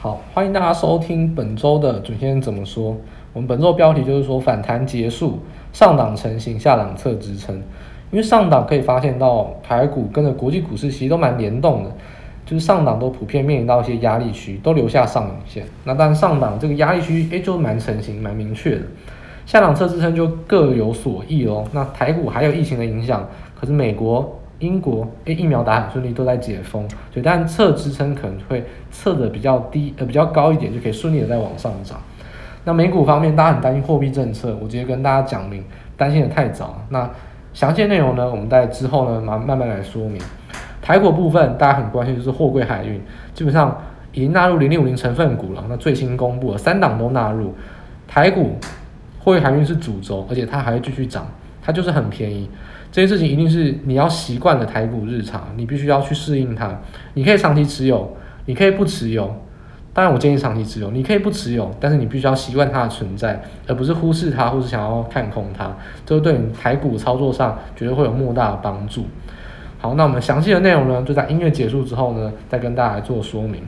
好，欢迎大家收听本周的准先生怎么说。我们本周标题就是说反弹结束，上档成型，下档测支撑。因为上档可以发现到台股跟着国际股市其实都蛮联动的，就是上档都普遍面临到一些压力区，都留下上影线。那但上档这个压力区，哎，就蛮成型，蛮明确的。下档测支撑就各有所异哦。那台股还有疫情的影响，可是美国、英国，诶，疫苗打很顺利，都在解封，所以但测支撑可能会测的比较低，呃，比较高一点，就可以顺利的再往上涨。那美股方面，大家很担心货币政策，我直接跟大家讲明，担心的太早。那详细内容呢，我们在之后呢，慢慢慢来说明。台股部分，大家很关心就是货柜海运，基本上已经纳入零零五零成分股了。那最新公布了三档都纳入，台股货柜海运是主轴，而且它还会继续涨，它就是很便宜。这件事情一定是你要习惯的台股日常，你必须要去适应它。你可以长期持有，你可以不持有。当然，我建议长期持有。你可以不持有，但是你必须要习惯它的存在，而不是忽视它，或是想要看空它。这对你台股操作上绝对会有莫大的帮助。好，那我们详细的内容呢，就在音乐结束之后呢，再跟大家做说明。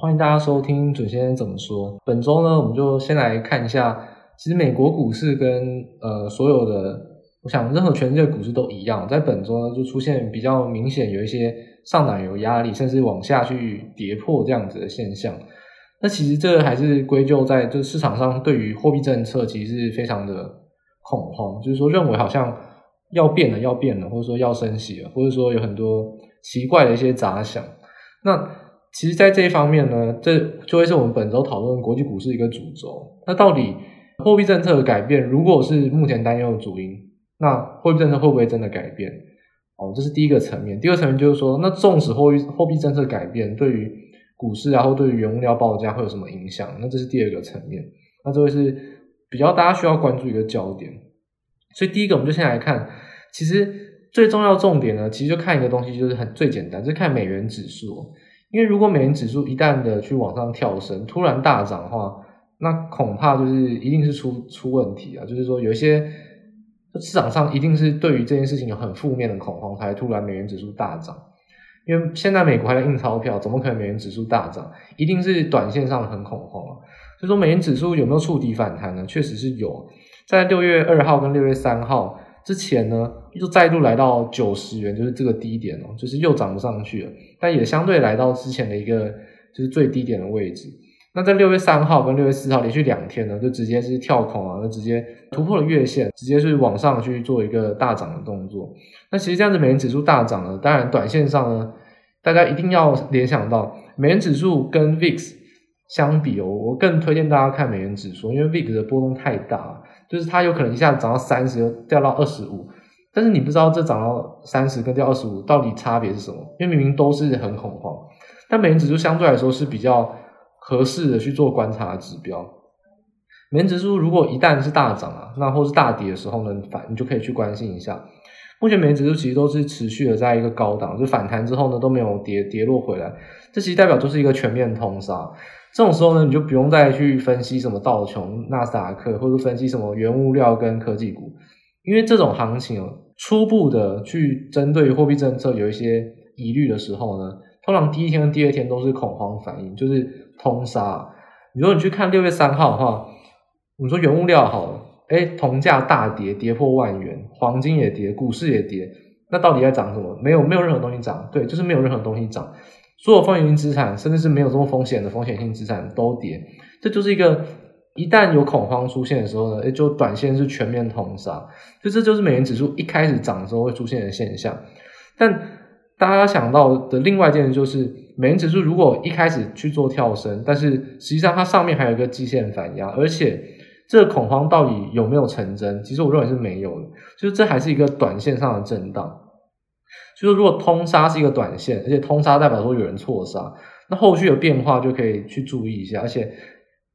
欢迎大家收听准先生怎么说。本周呢，我们就先来看一下，其实美国股市跟呃所有的，我想任何全世界股市都一样，在本周呢就出现比较明显有一些上涨有压力，甚至往下去跌破这样子的现象。那其实这还是归咎在就市场上对于货币政策其实是非常的恐慌，就是说认为好像要变了，要变了，或者说要升息了，或者说有很多奇怪的一些杂想。那其实，在这一方面呢，这就会是我们本周讨论国际股市一个主轴。那到底货币政策的改变，如果是目前担忧的主因，那货币政策会不会真的改变？哦，这是第一个层面。第二层面就是说，那纵使货币货币政策改变，对于股市然后对于原物料报价会有什么影响？那这是第二个层面。那这会是比较大家需要关注一个焦点。所以第一个，我们就先来看，其实最重要重点呢，其实就看一个东西，就是很最简单，就是看美元指数。因为如果美元指数一旦的去往上跳升，突然大涨的话，那恐怕就是一定是出出问题啊。就是说，有一些市场上一定是对于这件事情有很负面的恐慌，才突然美元指数大涨。因为现在美国还在印钞票，怎么可能美元指数大涨？一定是短线上很恐慌啊。所以说，美元指数有没有触底反弹呢？确实是有，在六月二号跟六月三号。之前呢，就再度来到九十元，就是这个低点哦，就是又涨不上去了，但也相对来到之前的一个就是最低点的位置。那在六月三号跟六月四号连续两天呢，就直接是跳空啊，那直接突破了月线，直接是往上去做一个大涨的动作。那其实这样子，美元指数大涨呢，当然短线上呢，大家一定要联想到美元指数跟 VIX 相比哦，我更推荐大家看美元指数，因为 VIX 的波动太大。就是它有可能一下子涨到三十，又掉到二十五，但是你不知道这涨到三十跟掉二十五到底差别是什么，因为明明都是很恐慌，但美元指数相对来说是比较合适的去做观察指标。美元指数如果一旦是大涨啊，那或是大跌的时候呢，反你就可以去关心一下。目前美元指数其实都是持续的在一个高档，就反弹之后呢都没有跌跌落回来，这其实代表就是一个全面通杀。这种时候呢，你就不用再去分析什么道琼、纳斯达克，或者分析什么原物料跟科技股，因为这种行情哦，初步的去针对货币政策有一些疑虑的时候呢，通常第一天跟第二天都是恐慌反应，就是通杀。如果你去看六月三号的话，你说原物料好了，诶，铜价大跌，跌破万元，黄金也跌，股市也跌，那到底在涨什么？没有，没有任何东西涨，对，就是没有任何东西涨。所有风险性资产，甚至是没有这么风险的风险性资产都跌，这就是一个一旦有恐慌出现的时候呢，就短线是全面通杀，就这就是美元指数一开始涨的时候会出现的现象。但大家想到的另外一件事就是，美元指数如果一开始去做跳升，但是实际上它上面还有一个季线反压，而且这个恐慌到底有没有成真？其实我认为是没有的，就是这还是一个短线上的震荡。就是如果通杀是一个短线，而且通杀代表说有人错杀，那后续的变化就可以去注意一下。而且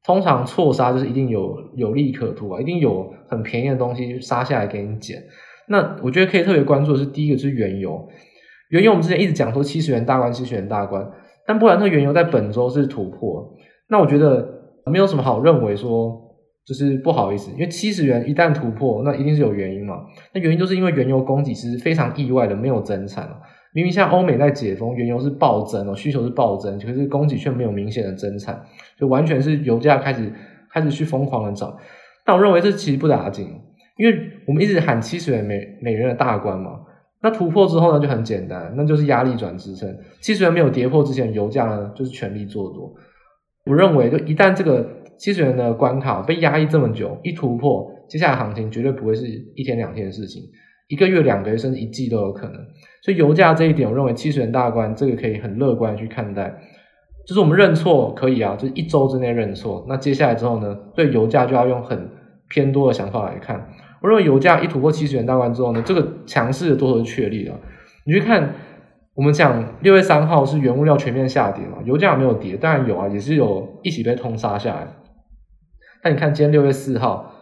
通常错杀就是一定有有利可图啊，一定有很便宜的东西杀下来给你捡。那我觉得可以特别关注的是第一个就是原油，原油我们之前一直讲说七十元大关，七十元大关，但布兰特原油在本周是突破。那我觉得没有什么好认为说就是不好意思，因为七十元一旦突破，那一定是有原因嘛。那原因就是因为原油供给其实非常意外的没有增产。明明像欧美在解封，原油是暴增哦，需求是暴增，可是供给却没有明显的增产，就完全是油价开始开始去疯狂的涨。但我认为这其实不打紧，因为我们一直喊七十元美美元的大关嘛。那突破之后呢，就很简单，那就是压力转支撑。七十元没有跌破之前，油价呢就是全力做多。我认为，就一旦这个七十元的关卡被压抑这么久，一突破，接下来行情绝对不会是一天两天的事情，一个月、两个月甚至一季都有可能。所以油价这一点，我认为七十元大关这个可以很乐观去看待。就是我们认错可以啊，就是一周之内认错。那接下来之后呢，对油价就要用很偏多的想法来看。我认为油价一突破七十元大关之后呢，这个强势的多头就确立了。你去看，我们讲六月三号是原物料全面下跌嘛，油价没有跌？当然有啊，也是有一起被通杀下来。但你看今天六月四号，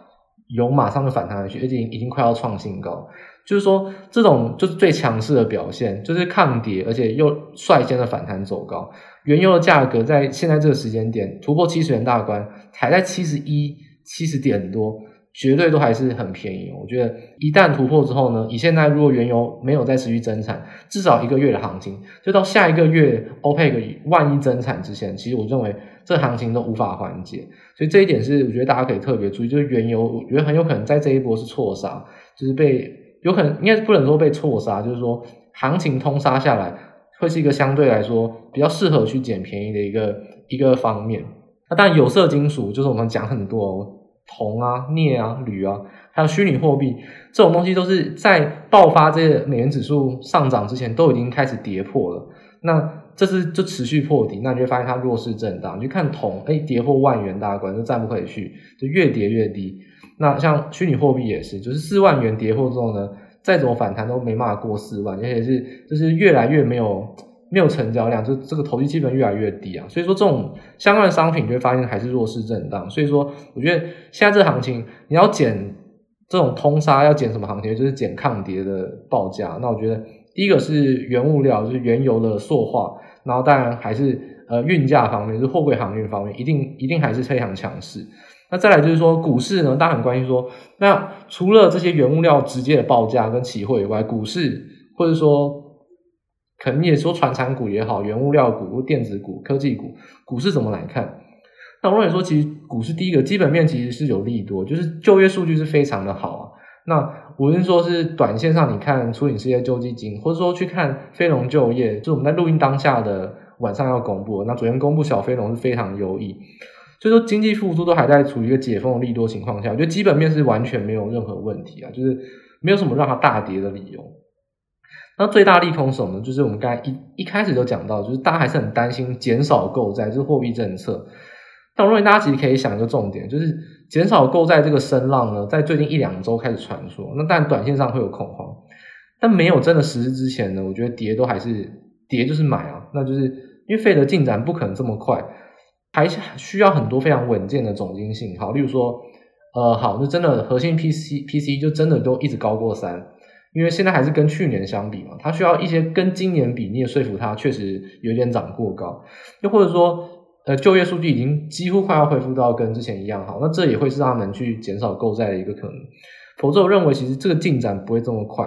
油马上就反弹回去，而且已经快要创新高。就是说，这种就是最强势的表现，就是抗跌，而且又率先的反弹走高。原油的价格在现在这个时间点突破七十元大关，还在七十一、七十点多。绝对都还是很便宜，我觉得一旦突破之后呢，以现在如果原油没有再持续增产，至少一个月的行情，就到下一个月 OPEC 万一增产之前，其实我认为这行情都无法缓解，所以这一点是我觉得大家可以特别注意，就是原油我觉得很有可能在这一波是错杀，就是被有可能应该不能说被错杀，就是说行情通杀下来会是一个相对来说比较适合去捡便宜的一个一个方面。那当然有色金属就是我们讲很多。铜啊、镍啊、铝啊，还有虚拟货币这种东西，都是在爆发这些美元指数上涨之前，都已经开始跌破了。那这次就持续破底，那你就会发现它弱势震荡。你去看铜，哎，跌破万元大关就再不可以去，就越跌越低。那像虚拟货币也是，就是四万元跌破之后呢，再怎么反弹都没办法过四万，而且是就是越来越没有。没有成交量，就这个投机气氛越来越低啊，所以说这种相关的商品，就会发现还是弱势震荡。所以说，我觉得现在这行情，你要减这种通杀，要减什么行情？就是减抗跌的报价。那我觉得第一个是原物料，就是原油的塑化，然后当然还是呃运价方面，就是货柜航运方面，一定一定还是非常强势。那再来就是说股市呢，大家很关心说，那除了这些原物料直接的报价跟期货以外，股市或者说。可能也说传产股也好，原物料股或、电子股、科技股，股市怎么来看？那我认为说，其实股市第一个基本面其实是有利多，就是就业数据是非常的好啊。那无论说是短线上，你看初领失业救济金，或者说去看非农就业，就我们在录音当下的晚上要公布，那昨天公布小非农是非常优异，所以说经济复苏都还在处于一个解封的利多情况下，我觉得基本面是完全没有任何问题啊，就是没有什么让它大跌的理由。那最大利空什么呢？就是我们刚才一一开始就讲到，就是大家还是很担心减少购债，就是货币政策。但我认为大家其实可以想一个重点，就是减少购债这个声浪呢，在最近一两周开始传说。那但短线上会有恐慌，但没有真的实施之前呢，我觉得跌都还是跌就是买啊。那就是因为费的进展不可能这么快，还是需要很多非常稳健的总经信号。例如说，呃，好，就真的核心 PC PC 就真的都一直高过三。因为现在还是跟去年相比嘛，它需要一些跟今年比，你也说服它确实有点涨过高，又或者说，呃，就业数据已经几乎快要恢复到跟之前一样好，那这也会是他们去减少购债的一个可能。否则，我认为其实这个进展不会这么快，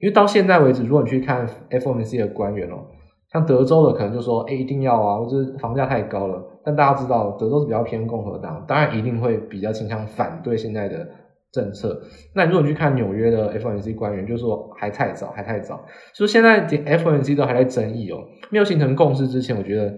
因为到现在为止，如果你去看 FOMC 的官员哦，像德州的可能就说，哎，一定要啊，或者房价太高了。但大家知道，德州是比较偏共和党，当然一定会比较倾向反对现在的。政策，那如果你去看纽约的 FOMC 官员，就说还太早，还太早。所以现在 FOMC 都还在争议哦，没有形成共识之前，我觉得，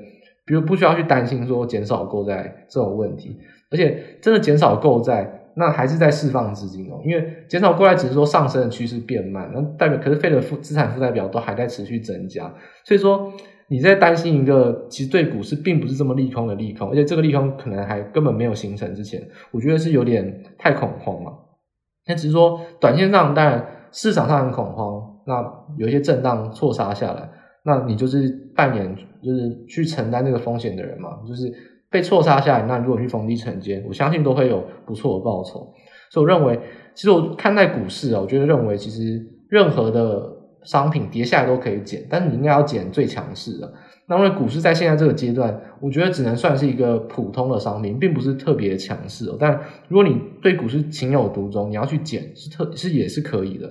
比如不需要去担心说减少购债这种问题，而且真的减少购债，那还是在释放资金哦，因为减少购债只是说上升的趋势变慢，那代表可是费的负资产负债表都还在持续增加，所以说你在担心一个其实对股市并不是这么利空的利空，而且这个利空可能还根本没有形成之前，我觉得是有点太恐慌了。那只是说，短线上当然市场上很恐慌，那有一些震荡错杀下来，那你就是扮演就是去承担这个风险的人嘛，就是被错杀下来，那如果去逢低承接，我相信都会有不错的报酬。所以我认为，其实我看待股市啊，我觉得认为其实任何的商品跌下来都可以捡，但是你应该要捡最强势的。那因为股市在现在这个阶段，我觉得只能算是一个普通的商品，并不是特别强势。但如果你对股市情有独钟，你要去捡是特是也是可以的。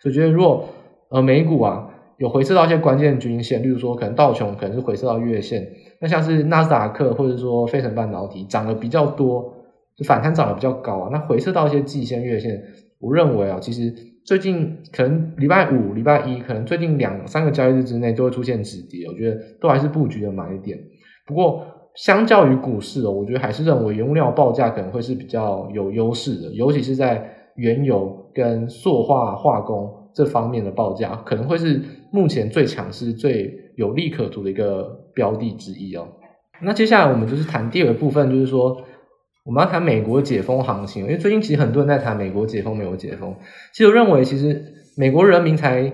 所以觉得如果呃美股啊有回测到一些关键均线，例如说可能道琼可能是回测到月线，那像是纳斯达克或者说费城半导体涨得比较多，就反弹涨得比较高啊，那回测到一些季线月线，我认为啊其实。最近可能礼拜五、礼拜一，可能最近两三个交易日之内都会出现止跌，我觉得都还是布局的买点。不过，相较于股市哦，我觉得还是认为原物料报价可能会是比较有优势的，尤其是在原油跟塑化化工这方面的报价，可能会是目前最强势、最有利可图的一个标的之一哦。那接下来我们就是谈第二部分，就是说。我们要谈美国解封行情，因为最近其实很多人在谈美国解封没有解封。其实我认为，其实美国人民才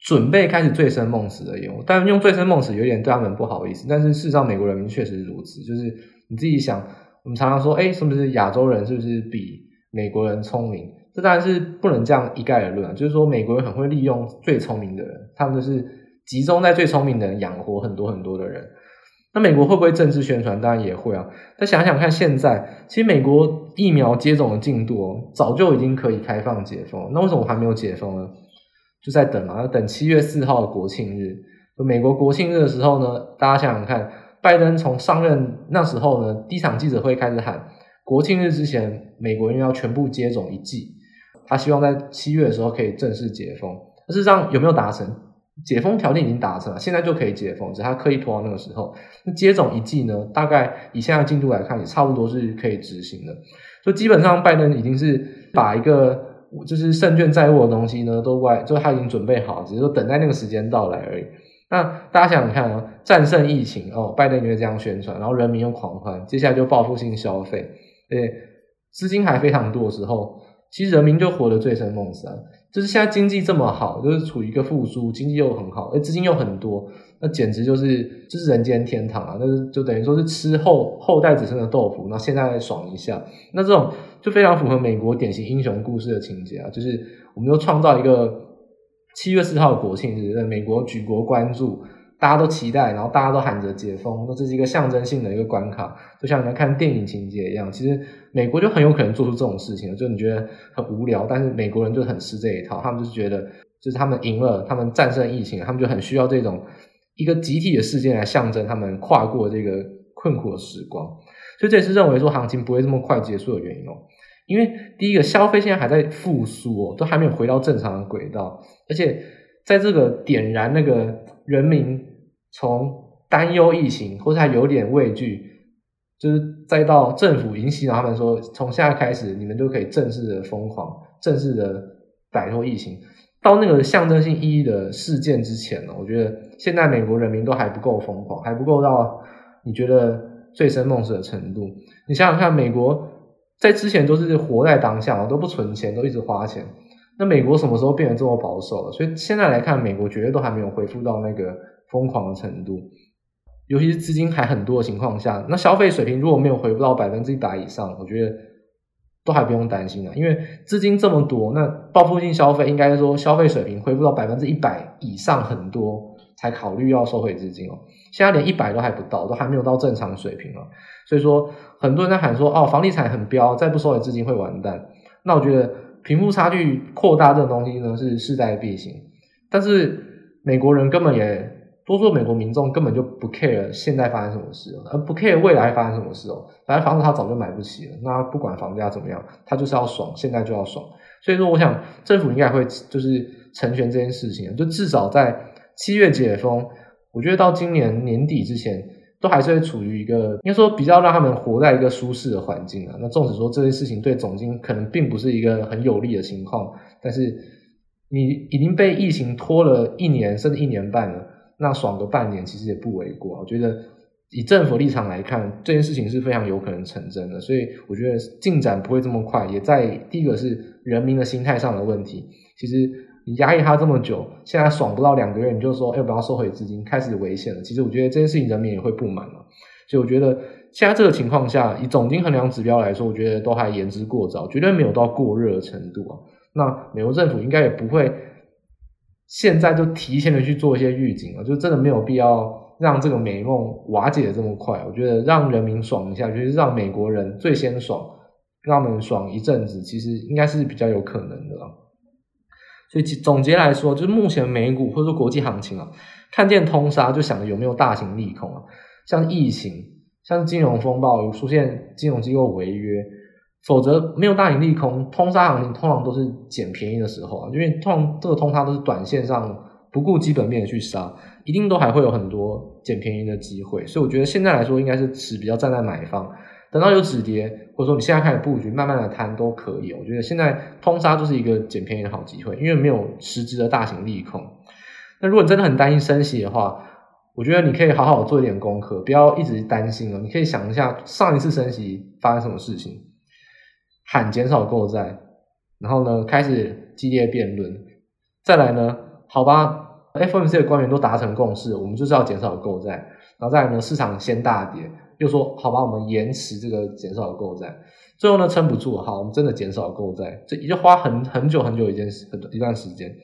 准备开始醉生梦死的用，但用醉生梦死有点对他们不好意思。但是事实上，美国人民确实如此。就是你自己想，我们常常说，哎，是不是亚洲人是不是比美国人聪明？这当然是不能这样一概而论。就是说，美国人很会利用最聪明的人，他们就是集中在最聪明的人养活很多很多的人。那美国会不会政治宣传？当然也会啊。但想想看，现在其实美国疫苗接种的进度哦，早就已经可以开放解封。那为什么还没有解封呢？就在等嘛，要等七月四号的国庆日。美国国庆日的时候呢，大家想想看，拜登从上任那时候呢，第一场记者会开始喊，国庆日之前，美国人要全部接种一剂。他希望在七月的时候可以正式解封。事实上有没有达成？解封条件已经达成了，现在就可以解封，只是他刻意拖到那个时候。那接种一剂呢？大概以现在进度来看，也差不多是可以执行的。所以基本上，拜登已经是把一个就是胜券在握的东西呢，都外，就他已经准备好，只是说等待那个时间到来而已。那大家想想看啊，战胜疫情哦，拜登就会这样宣传，然后人民又狂欢，接下来就报复性消费，对，资金还非常多的时候，其实人民就活得醉生梦死啊。就是现在经济这么好，就是处于一个复苏，经济又很好，而资金又很多，那简直就是就是人间天堂啊！那就就等于说是吃后后代子孙的豆腐，那现在爽一下，那这种就非常符合美国典型英雄故事的情节啊！就是我们又创造一个七月四号的国庆日，美国举国关注。大家都期待，然后大家都喊着解封，那这是一个象征性的一个关卡，就像你们看电影情节一样。其实美国就很有可能做出这种事情，就你觉得很无聊，但是美国人就很吃这一套，他们就是觉得，就是他们赢了，他们战胜疫情，他们就很需要这种一个集体的事件来象征他们跨过这个困苦的时光。所以这也是认为说行情不会这么快结束的原因哦。因为第一个消费现在还在复苏哦，都还没有回到正常的轨道，而且在这个点燃那个人民。从担忧疫情，或者还有点畏惧，就是再到政府已经洗脑他们说，从现在开始你们就可以正式的疯狂，正式的摆脱疫情。到那个象征性意义的事件之前呢，我觉得现在美国人民都还不够疯狂，还不够到你觉得醉生梦死的程度。你想想看，美国在之前都是活在当下，都不存钱，都一直花钱。那美国什么时候变得这么保守了？所以现在来看，美国绝对都还没有恢复到那个。疯狂的程度，尤其是资金还很多的情况下，那消费水平如果没有回复到百分之一百以上，我觉得都还不用担心了，因为资金这么多，那报复性消费应该说消费水平恢复到百分之一百以上很多，才考虑要收回资金哦。现在连一百都还不到，都还没有到正常水平哦。所以说很多人在喊说哦，房地产很飙，再不收回资金会完蛋。那我觉得贫富差距扩大这种东西呢是势在必行，但是美国人根本也。多数美国民众根本就不 care 现在发生什么事，而不 care 未来发生什么事哦。反正房子他早就买不起了，那不管房价怎么样，他就是要爽，现在就要爽。所以说，我想政府应该会就是成全这件事情，就至少在七月解封，我觉得到今年年底之前，都还是会处于一个应该说比较让他们活在一个舒适的环境啊。那纵使说这件事情对总经可能并不是一个很有利的情况，但是你已经被疫情拖了一年甚至一年半了。那爽个半年其实也不为过，我觉得以政府立场来看，这件事情是非常有可能成真的，所以我觉得进展不会这么快。也在第一个是人民的心态上的问题，其实你压抑他这么久，现在爽不到两个月，你就说哎，我要收回资金，开始危险了。其实我觉得这件事情人民也会不满了，所以我觉得现在这个情况下，以总经衡量指标来说，我觉得都还言之过早，绝对没有到过热的程度啊。那美国政府应该也不会。现在就提前的去做一些预警了，就真的没有必要让这个美梦瓦解的这么快。我觉得让人民爽一下，就是让美国人最先爽，让他们爽一阵子，其实应该是比较有可能的。所以总结来说，就是目前美股或者说国际行情啊，看见通杀就想着有没有大型利空啊，像疫情，像金融风暴有出现金融机构违约，否则没有大型利空，通杀行情通常都是捡便宜的时候啊，因为通常这个通杀都是短线上不顾基本面去杀，一定都还会有很多捡便宜的机会，所以我觉得现在来说应该是持比较站在买方。等到有止跌，或者说你现在开始布局，慢慢的摊都可以。我觉得现在通杀就是一个捡便宜的好机会，因为没有实质的大型利空。那如果你真的很担心升息的话，我觉得你可以好好做一点功课，不要一直担心了。你可以想一下上一次升息发生什么事情，喊减少购债，然后呢开始激烈辩论，再来呢，好吧，FOMC 的官员都达成共识，我们就是要减少购债，然后再来呢，市场先大跌。又说好吧，我们延迟这个减少购债，最后呢撑不住，好，我们真的减少购债，这也就花很很久很久一件事，很一段时间。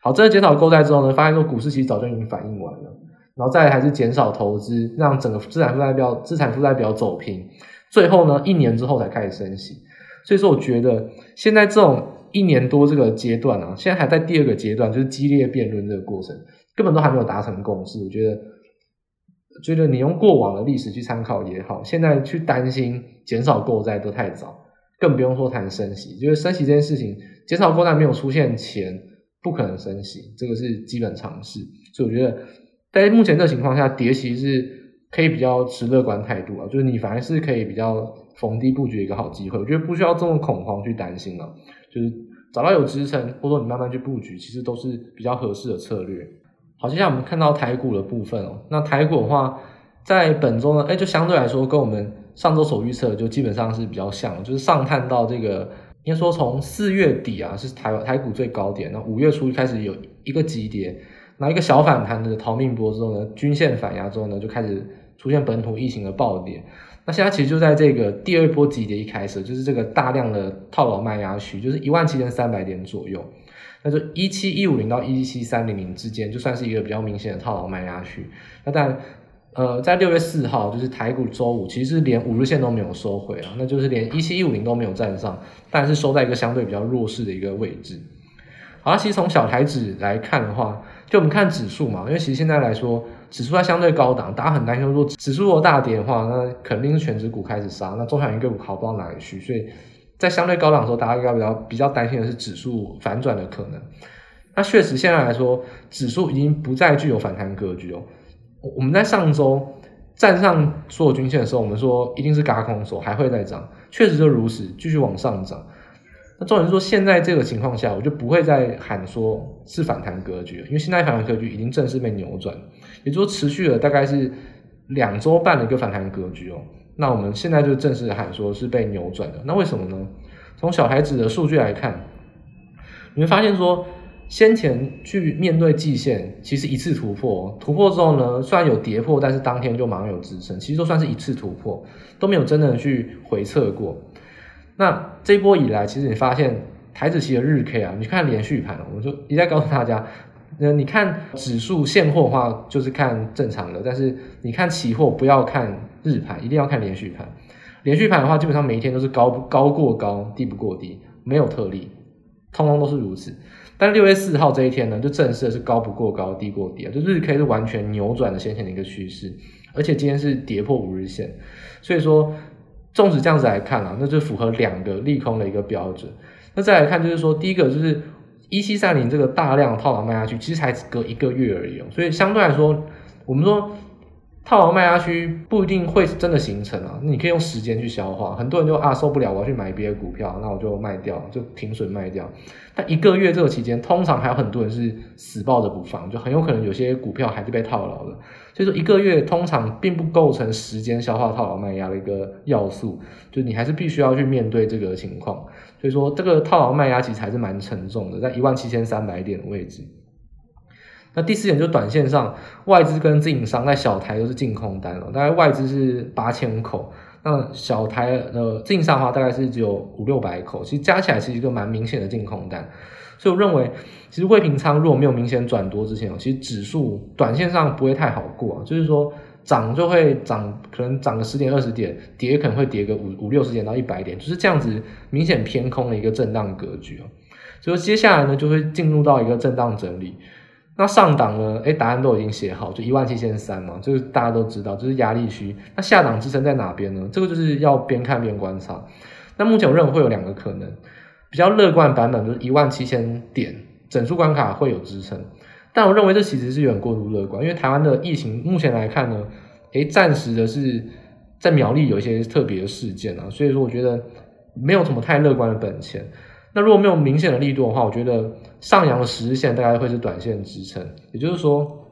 好，真的减少购债之后呢，发现说股市其实早就已经反应完了，然后再来还是减少投资，让整个资产负债表资产负债表走平，最后呢一年之后才开始升息。所以说，我觉得现在这种一年多这个阶段啊，现在还在第二个阶段，就是激烈辩论这个过程，根本都还没有达成共识。我觉得。觉得你用过往的历史去参考也好，现在去担心减少购债都太早，更不用说谈升息。就是升息这件事情，减少购债没有出现前不可能升息，这个是基本常识。所以我觉得在目前这个情况下，跌息是可以比较持乐观态度啊，就是你反而是可以比较逢低布局一个好机会。我觉得不需要这么恐慌去担心了，就是找到有支撑，或者说你慢慢去布局，其实都是比较合适的策略。好，接下来我们看到台股的部分哦。那台股的话，在本周呢，哎，就相对来说跟我们上周所预测的就基本上是比较像，就是上探到这个，应该说从四月底啊是台台股最高点，那五月初开始有一个急跌，那一个小反弹的逃命波之后呢，均线反压之后呢，就开始出现本土疫情的暴跌。那现在其实就在这个第二波急跌一开始，就是这个大量的套牢卖压区，就是一万七千三百点左右。那就一七一五零到一七三零零之间，就算是一个比较明显的套牢卖压区。那但呃，在六月四号，就是台股周五，其实是连五日线都没有收回啊，那就是连一七一五零都没有站上，但是收在一个相对比较弱势的一个位置。好，其实从小台指来看的话，就我们看指数嘛，因为其实现在来说，指数在相对高档，大家很担心说指数如果大跌的话，那肯定是全指股开始杀，那中小型个股好不到哪里去，所以。在相对高档的时候，大家应该比较比较担心的是指数反转的可能。那确实现在来说，指数已经不再具有反弹格局哦。我们在上周站上所有均线的时候，我们说一定是嘎空手，还会再涨，确实就如此，继续往上涨。那重点是说，现在这个情况下，我就不会再喊说是反弹格局，因为现在反弹格局已经正式被扭转，也就是说持续了大概是两周半的一个反弹格局哦。那我们现在就正式喊说是被扭转的，那为什么呢？从小孩子的数据来看，你会发现说，先前去面对季线，其实一次突破，突破之后呢，虽然有跌破，但是当天就马上有支撑，其实都算是一次突破，都没有真的去回撤过。那这一波以来，其实你发现台指期的日 K 啊，你看连续盘，我就一再告诉大家。那你看指数现货的话，就是看正常的；但是你看期货，不要看日盘，一定要看连续盘。连续盘的话，基本上每一天都是高高过高，低不过低，没有特例，通通都是如此。但六月四号这一天呢，就正式的是高不过高，低过低啊，就日 K 是完全扭转了先前的一个趋势，而且今天是跌破五日线，所以说，纵使这样子来看啊，那就符合两个利空的一个标准。那再来看，就是说第一个就是。一七三零这个大量套牢卖压区，其实才隔一个月而已哦，所以相对来说，我们说套牢卖压区不一定会真的形成啊，你可以用时间去消化。很多人就啊受不了，我要去买别的股票，那我就卖掉，就停损卖掉。但一个月这个期间，通常还有很多人是死抱着不放，就很有可能有些股票还是被套牢的。所以说一个月通常并不构成时间消化套牢卖压的一个要素，就你还是必须要去面对这个情况。所以说，这个套牢卖压其实还是蛮沉重的，在一万七千三百点的位置。那第四点就是短线上，外资跟自营商在小台都是净空单了，大概外资是八千口，那小台的净上的话大概是只有五六百口，其实加起来是一个蛮明显的净空单。所以我认为，其实未平仓如果没有明显转多之前，其实指数短线上不会太好过啊。就是说涨就会涨，可能涨个十点二十点，跌可能会跌个五五六十点到一百点，就是这样子明显偏空的一个震荡格局啊。所以接下来呢，就会进入到一个震荡整理。那上档呢，诶，答案都已经写好，就一万七千三嘛，就是大家都知道，就是压力区。那下档支撑在哪边呢？这个就是要边看边观察。那目前我认为会有两个可能。比较乐观的版本就是一万七千点整数关卡会有支撑，但我认为这其实是有点过度乐观，因为台湾的疫情目前来看呢，诶，暂时的是在苗栗有一些特别的事件啊，所以说我觉得没有什么太乐观的本钱。那如果没有明显的力度的话，我觉得上扬的十日线大概会是短线支撑，也就是说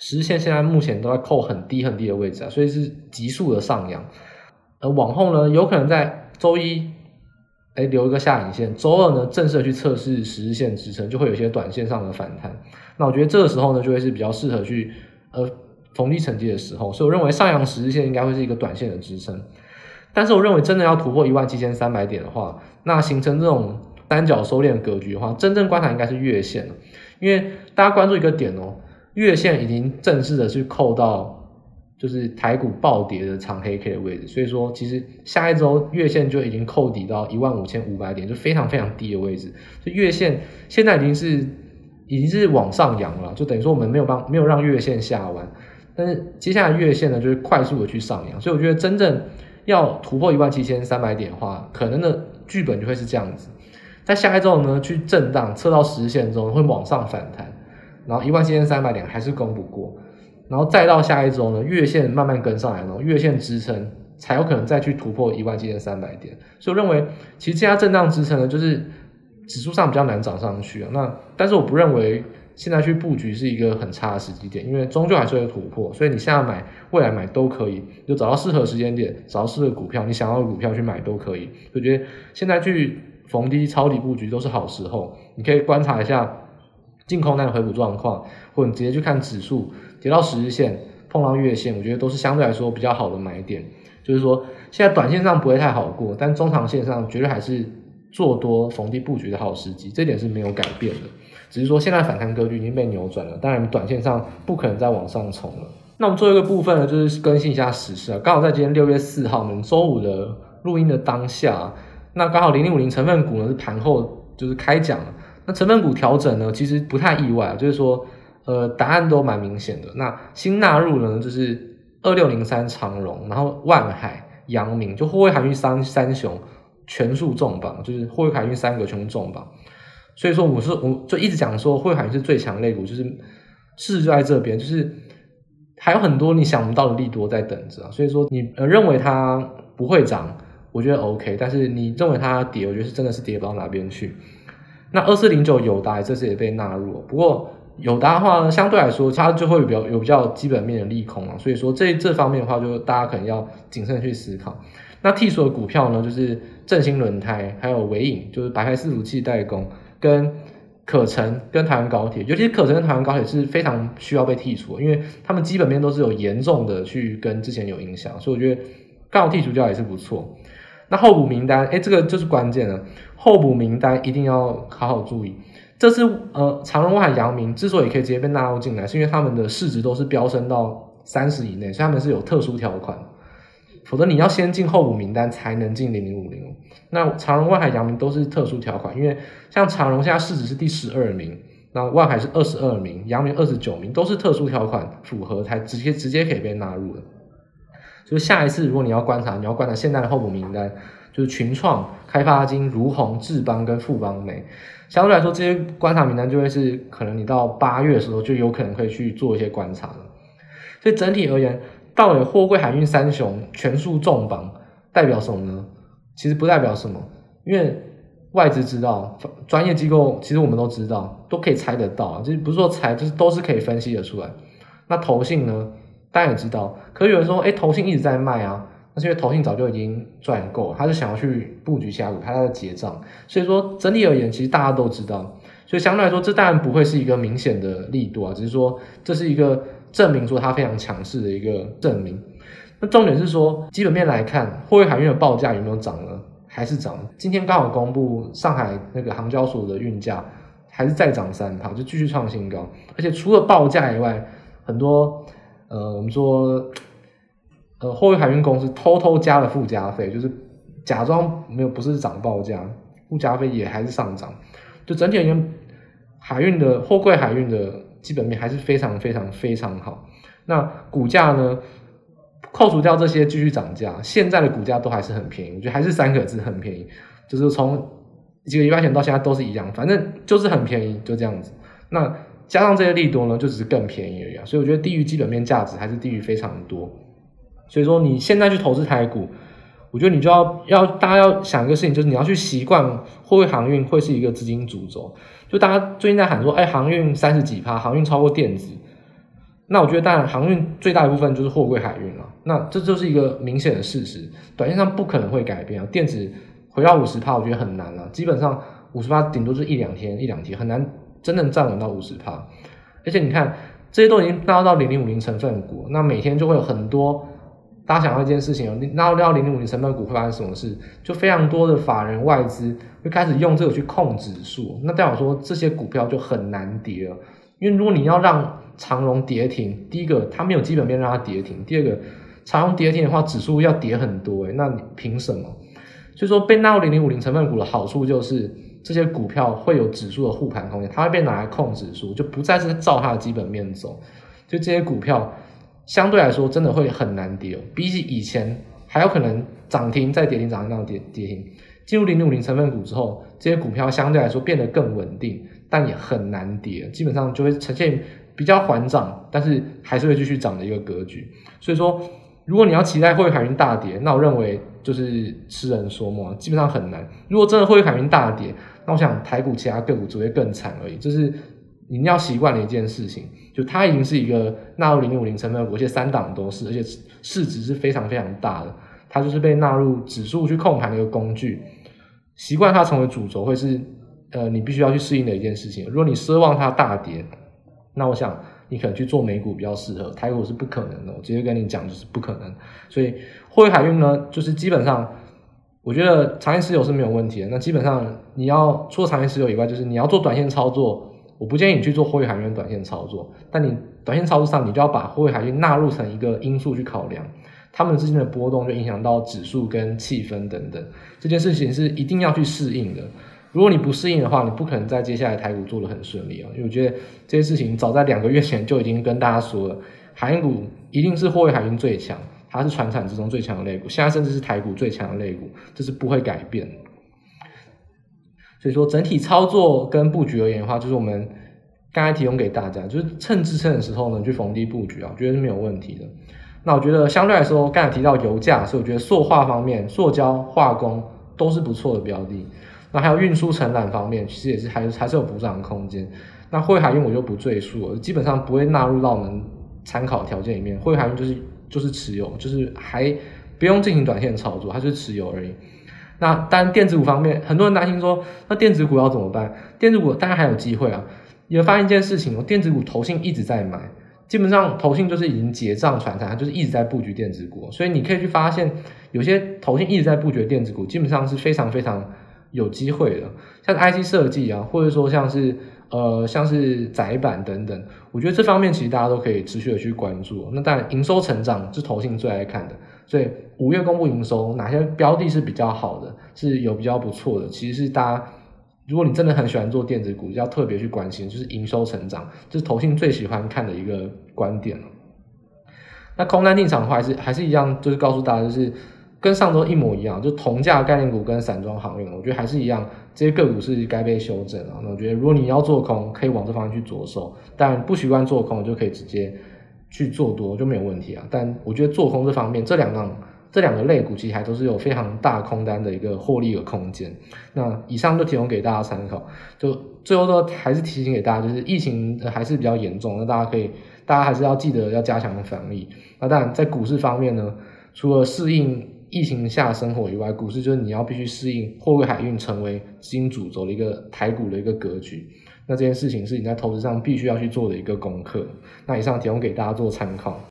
十日线现在目前都在扣很低很低的位置啊，所以是急速的上扬，而往后呢，有可能在周一。留一个下影线，周二呢，正式的去测试十日线支撑，就会有一些短线上的反弹。那我觉得这个时候呢，就会是比较适合去呃逢低承接的时候。所以我认为上扬十日线应该会是一个短线的支撑。但是我认为真的要突破一万七千三百点的话，那形成这种单脚收敛格局的话，真正观察应该是月线。因为大家关注一个点哦，月线已经正式的去扣到。就是台股暴跌的长黑 K 的位置，所以说其实下一周月线就已经扣底到一万五千五百点，就非常非常低的位置。所以月线现在已经是已经是往上扬了，就等于说我们没有帮没有让月线下弯，但是接下来月线呢就是快速的去上扬，所以我觉得真正要突破一万七千三百点的话，可能的剧本就会是这样子，在下一周呢去震荡测到十线之后会往上反弹，然后一万七千三百点还是攻不过。然后再到下一周呢，月线慢慢跟上来，然后月线支撑才有可能再去突破一万七千三百点。所以我认为，其实这家震荡支撑呢，就是指数上比较难涨上去啊。那但是我不认为现在去布局是一个很差的时机点，因为终究还是会突破。所以你现在买，未来买都可以，就找到适合时间点，找到适合股票，你想要的股票去买都可以。我觉得现在去逢低抄底布局都是好时候，你可以观察一下净空单的回补状况，或者你直接去看指数。跌到十日线，碰到月线，我觉得都是相对来说比较好的买点。就是说，现在短线上不会太好过，但中长线上绝对还是做多逢低布局的好时机，这点是没有改变的。只是说，现在反弹格局已经被扭转了，当然短线上不可能再往上冲了。那我们做一个部分呢，就是更新一下时事啊。刚好在今天六月四号，我们周五的录音的当下，那刚好零零五零成分股呢是盘后就是开讲了，那成分股调整呢，其实不太意外，就是说。呃，答案都蛮明显的。那新纳入呢，就是二六零三长荣，然后万海、阳明，就货柜海运三三雄全数重磅，就是货柜海运三个全部重磅。所以说，我是我就一直讲说，货柜海运是最强类股，就是市就在这边，就是还有很多你想不到的利多在等着。所以说，你呃认为它不会涨，我觉得 OK，但是你认为它跌，我觉得是真的是跌不到哪边去。那二四零九友达这次也被纳入，不过。友达的话呢，相对来说，它就会比较有比较基本面的利空啊，所以说这这方面的话，就大家可能要谨慎去思考。那剔除的股票呢，就是正兴轮胎，还有维影，就是白牌伺服器代工，跟可成跟台湾高铁，尤其是可成跟台湾高铁是非常需要被剔除的，因为他们基本面都是有严重的去跟之前有影响，所以我觉得刚好剔除掉也是不错。那候补名单，哎，这个就是关键了，候补名单一定要好好注意。这次呃，长荣、万海、阳明之所以可以直接被纳入进来，是因为他们的市值都是飙升到三十以内，所以他们是有特殊条款，否则你要先进候补名单才能进零零五零。那长荣、万海、阳明都是特殊条款，因为像长荣现在市值是第十二名，那万海是二十二名，阳明二十九名，都是特殊条款符合才直接直接可以被纳入的。所以下一次如果你要观察，你要观察现在的候补名单。就是群创、开发金、如虹、智邦跟富邦美，相对来说，这些观察名单就会是可能你到八月的时候就有可能可以去做一些观察了。所以整体而言，到底货柜海运三雄全数重磅代表什么呢？其实不代表什么，因为外资知道，专业机构其实我们都知道，都可以猜得到，就是不是说猜，就是都是可以分析得出来。那投信呢，大家也知道，可有人说，哎，投信一直在卖啊。那是因为投信早就已经赚够，他是想要去布局下股，他在结账。所以说整体而言，其实大家都知道，所以相对来说，这当然不会是一个明显的力度啊，只是说这是一个证明说它非常强势的一个证明。那重点是说，基本面来看，货运海运的报价有没有涨呢？还是涨。今天刚好公布上海那个航交所的运价，还是再涨三趴，就继续创新高。而且除了报价以外，很多呃，我们说呃，货运海运公司偷偷加了附加费，就是假装没有，不是涨报价，附加费也还是上涨。就整体而言，海运的货柜海运的基本面还是非常非常非常好。那股价呢？扣除掉这些继续涨价，现在的股价都还是很便宜，我觉得还是三个字，很便宜。就是从几个礼拜前到现在都是一样，反正就是很便宜，就这样子。那加上这些利多呢，就只是更便宜而已啊。所以我觉得低于基本面价值还是低于非常多。所以说你现在去投资台股，我觉得你就要要大家要想一个事情，就是你要去习惯货柜航运会是一个资金主轴。就大家最近在喊说，哎，航运三十几趴，航运超过电子。那我觉得，当然，航运最大一部分就是货柜海运了。那这就是一个明显的事实，短线上不可能会改变啊。电子回到五十趴，我觉得很难了。基本上五十趴顶多是一两天、一两天，很难真正站稳到五十趴。而且你看，这些都已经纳入到零零五零成分股，那每天就会有很多大家想到一件事情，纳入到零零五零成分股会发生什么事？就非常多的法人外资会开始用这个去控指数，那代表说这些股票就很难跌了。因为如果你要让长荣跌停，第一个它没有基本面让它跌停，第二个长荣跌停的话，指数要跌很多诶，那你凭什么？所以说被纳入零零五零成分股的好处就是这些股票会有指数的护盘空间，它会被拿来控指数，就不再是照它的基本面走，就这些股票相对来说真的会很难跌哦，比起以前还有可能涨停再跌停，涨停再跌跌停。进入零零五零成分股之后，这些股票相对来说变得更稳定。但也很难跌，基本上就会呈现比较缓涨，但是还是会继续涨的一个格局。所以说，如果你要期待货柜海运大跌，那我认为就是痴人说梦，基本上很难。如果真的货柜海运大跌，那我想台股其他个股只会更惨而已。这是你要习惯的一件事情，就它已经是一个纳入零五零成分股，而且三档都是，而且市值是非常非常大的，它就是被纳入指数去控盘的一个工具。习惯它成为主轴会是。呃，你必须要去适应的一件事情。如果你奢望它大跌，那我想你可能去做美股比较适合，台股是不可能的。我直接跟你讲，就是不可能。所以货柜海运呢，就是基本上，我觉得长线持有是没有问题的。那基本上你要除了长线持有以外，就是你要做短线操作，我不建议你去做货币海运短线操作。但你短线操作上，你就要把货币海运纳入成一个因素去考量，他们之间的波动就影响到指数跟气氛等等，这件事情是一定要去适应的。如果你不适应的话，你不可能在接下来台股做得很顺利啊！因为我觉得这些事情早在两个月前就已经跟大家说了，海股一定是货币海运最强，它是传产之中最强的类股，现在甚至是台股最强的类股，这是不会改变。所以说整体操作跟布局而言的话，就是我们刚才提供给大家，就是趁支撑的时候呢，去逢低布局啊，我觉得是没有问题的。那我觉得相对来说，刚才提到油价，所以我觉得塑化方面，塑胶、化工都是不错的标的。那还有运输承揽方面，其实也是还是还是有补涨的空间。那汇海运我就不赘述了，基本上不会纳入到我们参考条件里面。汇海运就是就是持有，就是还不用进行短线操作，它就是持有而已。那当然电子股方面，很多人担心说，那电子股要怎么办？电子股当然还有机会啊。你会发现一件事情哦，电子股投信一直在买，基本上投信就是已经结账传产，就是一直在布局电子股。所以你可以去发现，有些投信一直在布局电子股，基本上是非常非常。有机会的，像 IC 设计啊，或者说像是呃像是窄板等等，我觉得这方面其实大家都可以持续的去关注。那当然营收成长是投信最爱看的，所以五月公布营收，哪些标的是比较好的，是有比较不错的，其实是大家如果你真的很喜欢做电子股，要特别去关心，就是营收成长，这是投信最喜欢看的一个观点了。那空单进场的话，还是还是一样，就是告诉大家就是。跟上周一模一样，就同价概念股跟散装航运，我觉得还是一样，这些个股是该被修正啊。那我觉得，如果你要做空，可以往这方面去着手；但不习惯做空，就可以直接去做多，就没有问题啊。但我觉得做空这方面，这两档这两个类股其实还都是有非常大空单的一个获利的空间。那以上就提供给大家参考。就最后都，还是提醒给大家，就是疫情还是比较严重，那大家可以，大家还是要记得要加强防疫。那当然，在股市方面呢，除了适应。疫情下生活以外，股市就是你要必须适应货柜海运成为资金主轴的一个台股的一个格局。那这件事情是你在投资上必须要去做的一个功课。那以上提供给大家做参考。